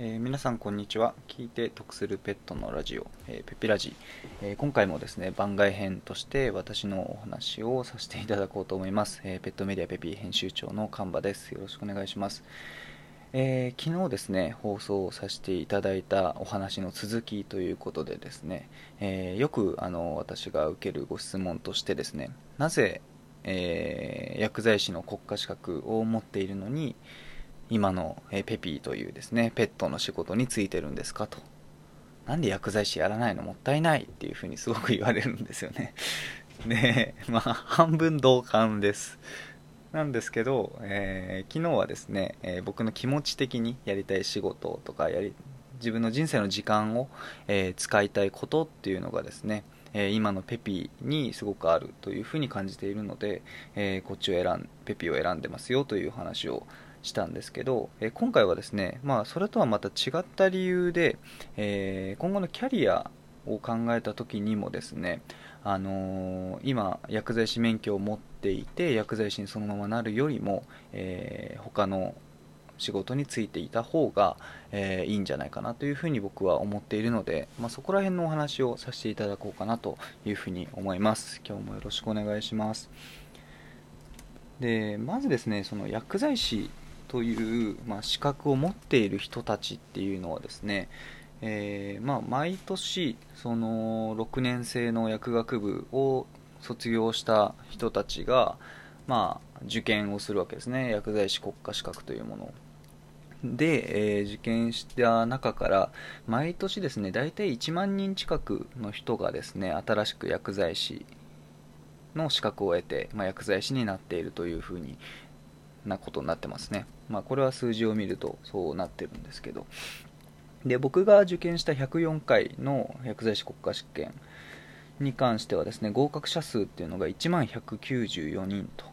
えー、皆さんこんにちは。聞いて得するペットのラジオ、えー、ペピラジ、えー、今回もですね番外編として私のお話をさせていただこうと思います、えペットメディアペピ編集長の神場です。よろしくお願いします、え昨日ですね放送させていただいたお話の続きということでですね、えよくあの私が受けるご質問としてですねなぜ、え薬剤師の国家資格を持っているのに今のペピーというですねペットの仕事についてるんですかと。なんで薬剤師やらないの？もったいないっていうふうにすごく言われるんですよね。でまあ半分同感です。なんですけど、えー、昨日はですね、えー、僕の気持ち的にやりたい仕事とかやり自分の人生の時間を、えー、使いたいことっていうのがですね、え今のペピーにすごくあるというふうに感じているので、えこっちを選んペピーを選んでますよという話をしたんですけど、え今回はですね、まあ、それとはまた違った理由で、えー、今後のキャリアを考えた時にもですね、あのー、今薬剤師免許を持っていて薬剤師にそのままなるよりも、えー、他の仕事に就いていた方が、えー、いいんじゃないかなというふうに僕は思っているので、まあ、そこら辺のお話をさせていただこうかなというふうに思います。今日もよろしくお願いします。でまずですねその薬剤師という、まあ、資格を持っている人たちっていうのはですね、えー、まあ、毎年その6年生の薬学部を卒業した人たちが、まあ、受験をするわけですね薬剤師国家資格というものをで、えー、受験した中から毎年ですね大体1万人近くの人がですね新しく薬剤師の資格を得て、まあ、薬剤師になっているというふうになことになってますね。まあ、これは数字を見るとそうなってるんですけど。で、僕が受験した104回の薬剤師国家試験に関してはですね、合格者数っていうのが1万194人と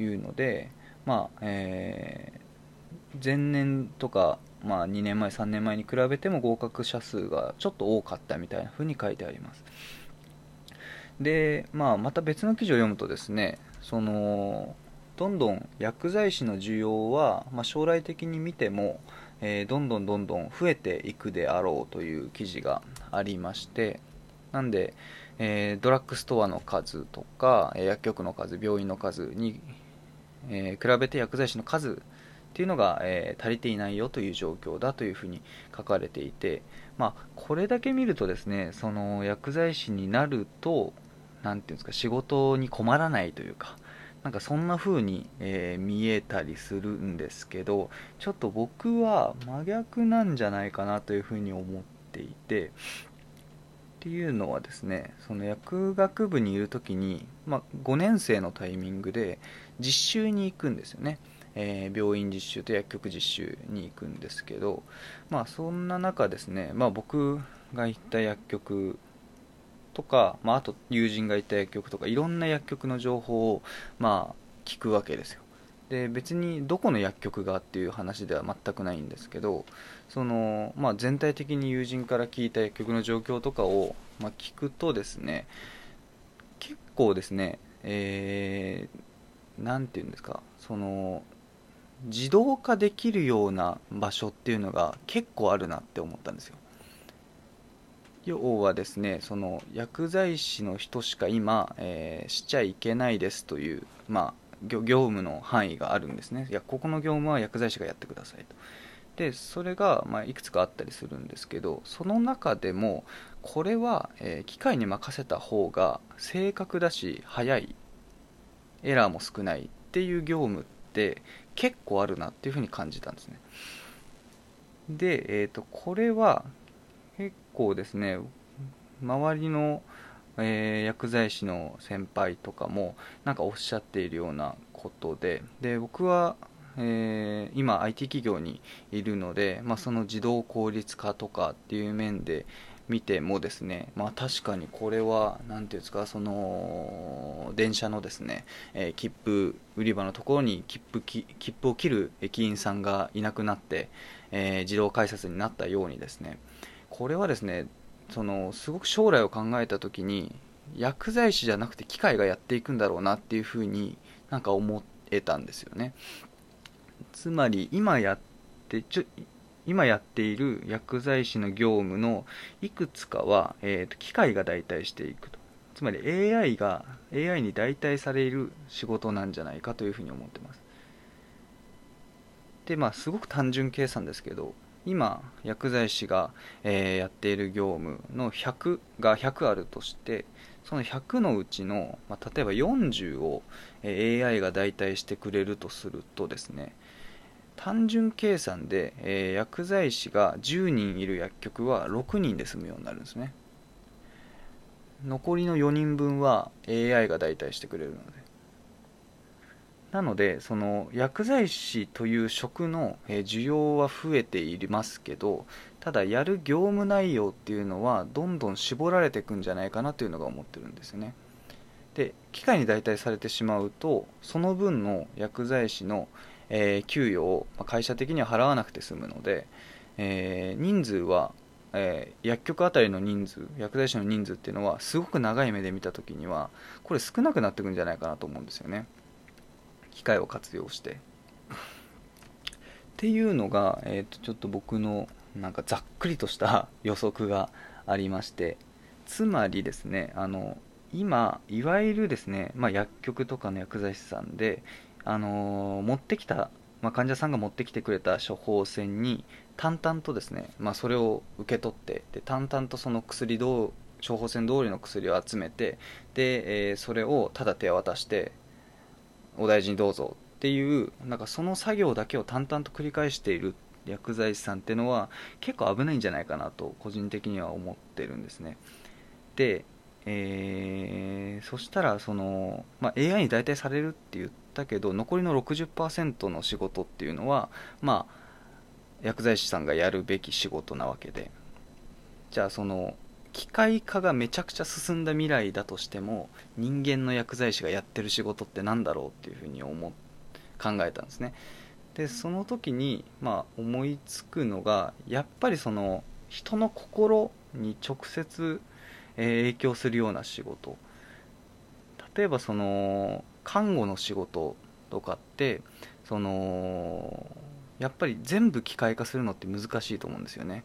いうので、まあ、えー、前年とか、まあ、2年前、3年前に比べても合格者数がちょっと多かったみたいな風に書いてあります。で、まあ、また別の記事を読むとですね、その、どんどん薬剤師の需要は、まあ、将来的に見ても、えー、どんどんどんどん増えていくであろうという記事がありましてなんで、えー、ドラッグストアの数とか薬局の数病院の数に、えー、比べて薬剤師の数っていうのが、え足りていないよという状況だというふうに書かれていて、まあ、これだけ見るとですねその薬剤師になると何ていうんですか仕事に困らないというかなんかそんな風に、えー、見えたりするんですけどちょっと僕は真逆なんじゃないかなという風に思っていてっていうのはですねその薬学部にいる時に、まあ、5年生のタイミングで実習に行くんですよね、えー、病院実習と薬局実習に行くんですけどまあそんな中ですね、まあ、僕が行った薬局とか、まあ、あと友人がいた薬局とかいろんな薬局の情報を、まあ、聞くわけですよ。で別にどこの薬局がっていう話では全くないんですけどその、まあ、全体的に友人から聞いた薬局の状況とかを、まあ、聞くとですね結構ですねえー、て言うんですかその自動化できるような場所っていうのが結構あるなって思ったんですよ。要はですねその薬剤師の人しか今、えー、しちゃいけないですという、まあ、業務の範囲があるんですね。いやここの業務は薬剤師がやってくださいと。でそれが、まあ、いくつかあったりするんですけどその中でもこれは、えー、機械に任せた方が正確だし早いエラーも少ないっていう業務って結構あるなっていうふうに感じたんですね。で、えーとこれは結構ですね周りの、えー、薬剤師の先輩とかもなんかおっしゃっているようなことでで僕は、えー、今 IT 企業にいるので、まあ、その自動効率化とかっていう面で見てもですね、まあ、確かにこれは何ていうんですかその電車のですね、えー、切符売り場のところに切符切符を切る駅員さんがいなくなって、えー、自動改札になったようにですねこれはですねそのすごく将来を考えた時に薬剤師じゃなくて機械がやっていくんだろうなっていうふうになんか思えたんですよね。つまり今やってちょ今やっている薬剤師の業務のいくつかは、えーと、機械が代替していくと。つまり AI が AI に代替される仕事なんじゃないかというふうに思ってます。でまあすごく単純計算ですけど今薬剤師が、えー、やっている業務の100が100あるとしてその100のうちの、まあ、例えば40を、え、AI が代替してくれるとするとですね単純計算で、えー、薬剤師が10人いる薬局は6人で済むようになるんですね。残りの4人分は AI が代替してくれるので。なのでその薬剤師という職の需要は増えていますけどただやる業務内容っていうのはどんどん絞られていくんじゃないかなというのが思ってるんですよね。で機械に代替されてしまうとその分の薬剤師の、えー、給与を会社的には払わなくて済むので、えー、人数は、えー、薬局あたりの人数薬剤師の人数っていうのはすごく長い目で見た時にはこれ少なくなっていくんじゃないかなと思うんですよね。機械を活用して。っていうのが、えー、とちょっと僕のなんかざっくりとした予測がありまして。つまりですねあの今いわゆるですね、まあ、薬局とかの薬剤師さんで、あのー、持ってきた、まあ、患者さんが持ってきてくれた処方箋に淡々とですね、まあ、それを受け取ってで淡々とその薬どう処方箋通りの薬を集めてで、えー、それをただ手渡してお大事にどうぞっていうなんかその作業だけを淡々と繰り返している薬剤師さんっていうのは結構危ないんじゃないかなと個人的には思ってるんですね。で、えー、そしたらその、まあ、AI に代替されるって言ったけど残りの60%の仕事っていうのはまあ薬剤師さんがやるべき仕事なわけで。じゃあその機械化がめちゃくちゃ進んだ未来だとしても人間の薬剤師がやってる仕事って何だろうっていうふうに思考えたんですね。でその時に、まあ、思いつくのがやっぱりその人の心に直接、え影響するような仕事。例えばその看護の仕事とかってそのやっぱり全部機械化するのって難しいと思うんですよね。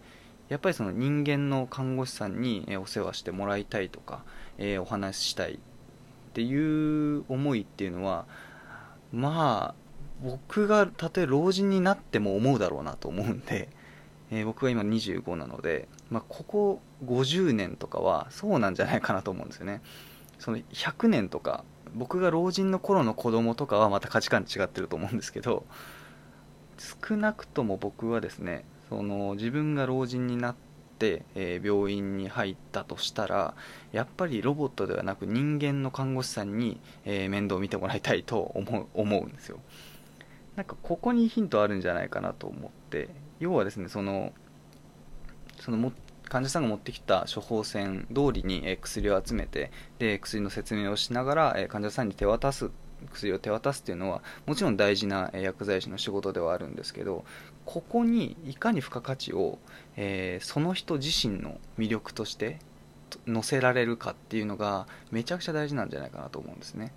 やっぱりその人間の看護師さんにお世話してもらいたいとか、えー、お話ししたいっていう思いっていうのはまあ僕がたとえ老人になっても思うだろうなと思うんで、えー、僕が今25なので、まあ、ここ50年とかはそうなんじゃないかなと思うんですよね。その100年とか僕が老人の頃の子供とかはまた価値観違ってると思うんですけど少なくとも僕はですねその自分が老人になって、えー、病院に入ったとしたらやっぱりロボットではなく人間の看護師さんに、えー、面倒を見てもらいたいと思う思うんですよ。なんかここにヒントあるんじゃないかなと思って要はですねそのそのも患者さんが持ってきた処方箋通りに、薬を集めてで薬の説明をしながら、患者さんに手渡す薬を手渡すっていうのはもちろん大事な薬剤師の仕事ではあるんですけどここにいかに付加価値を、えー、その人自身の魅力として載せられるかっていうのがめちゃくちゃ大事なんじゃないかなと思うんですね。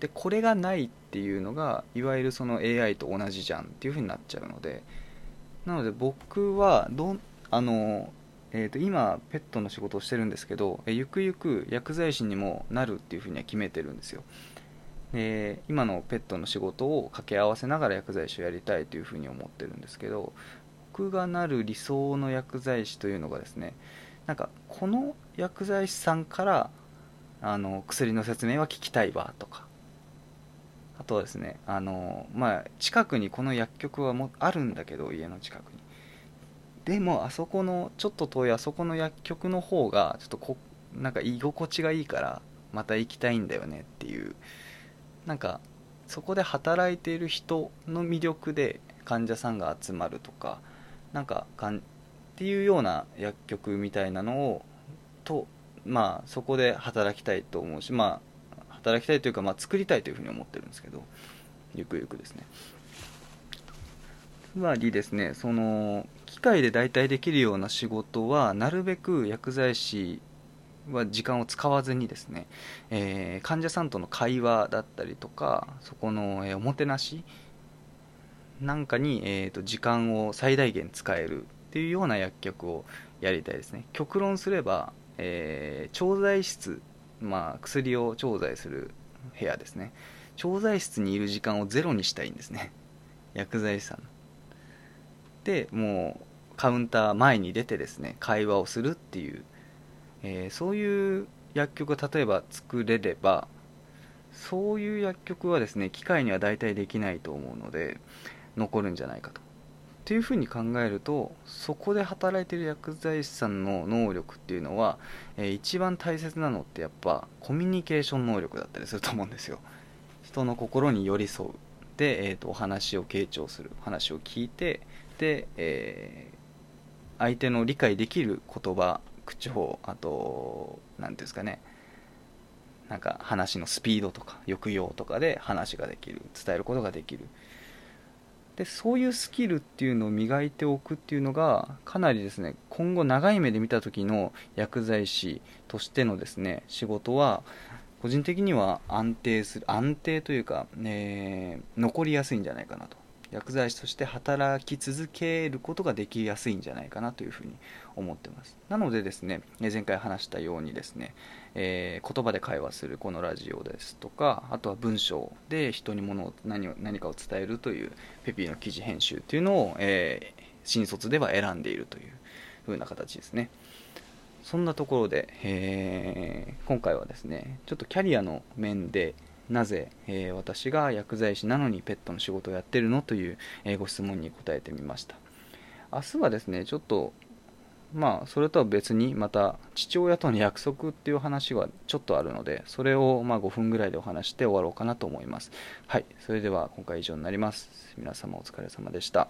でこれがないっていうのがいわゆるその AI と同じじゃんっていう風になっちゃうのでなので僕はどあのえー、と今ペットの仕事をしてるんですけどゆくゆく薬剤師にもなるっていうふうには決めてるんですよ。で今のペットの仕事を掛け合わせながら薬剤師をやりたいというふうに思ってるんですけど僕がなる理想の薬剤師というのがですねなんかこの薬剤師さんからあの薬の説明は聞きたいわとかあとはですねあの、まあ、近くにこの薬局はもあるんだけど家の近くに。でもあそこのちょっと遠いあそこの薬局の方がちょっとこなんか居心地がいいからまた行きたいんだよねっていうなんかそこで働いている人の魅力で患者さんが集まるとかなんかかんっていうような薬局みたいなのをとまあそこで働きたいと思うしまあ働きたいというか、まあ、作りたいというふうに思ってるんですけどゆくゆくですね。つまりですねその機械で代替できるような仕事はなるべく薬剤師は時間を使わずにですね、えー、患者さんとの会話だったりとかそこの、え、おもてなしなんかに、えーと、時間を最大限使えるっていうような薬局をやりたいですね。極論すれば、えー、調剤室、まあ、薬を調剤する部屋ですね。調剤室にいる時間をゼロにしたいんですね。薬剤師さんでもうカウンター前に出てですね会話をするっていう、えー、そういう薬局が例えば作れればそういう薬局はですね機械には大体できないと思うので残るんじゃないかと。っていうふうに考えるとそこで働いてる薬剤師さんの能力っていうのは、えー、一番大切なのってやっぱコミュニケーション能力だったりすると思うんですよ。人の心に寄り添う。で、えーと、お話を傾聴する。話を聞いてで、えー、相手の理解できる言葉口調あと何ですかね。なんか話のスピードとか抑揚とかで話ができる伝えることができる。でそういうスキルっていうのを磨いておくっていうのがかなりですね今後長い目で見た時の薬剤師としてのですね仕事は個人的には安定する安定というか、ね、残りやすいんじゃないかなと。薬剤師として働き続けることができやすいんじゃないかなというふうに思ってます。なのでですね前回話したようにですね、えー、言葉で会話するこのラジオですとかあとは文章で人に物を何を何かを伝えるというペピーの記事編集というのを、えー、新卒では選んでいるという風な形ですね。そんなところで、えー、今回はですねちょっとキャリアの面でなぜ、えー、私が薬剤師なのにペットの仕事をやってるの？という、えー、ご質問に答えてみました。明日はですねちょっとまあそれとは別にまた父親との約束っていう話はちょっとあるのでそれをま5分ぐらいでお話して終わろうかなと思います。はいそれでは今回以上になります。皆様お疲れ様でした。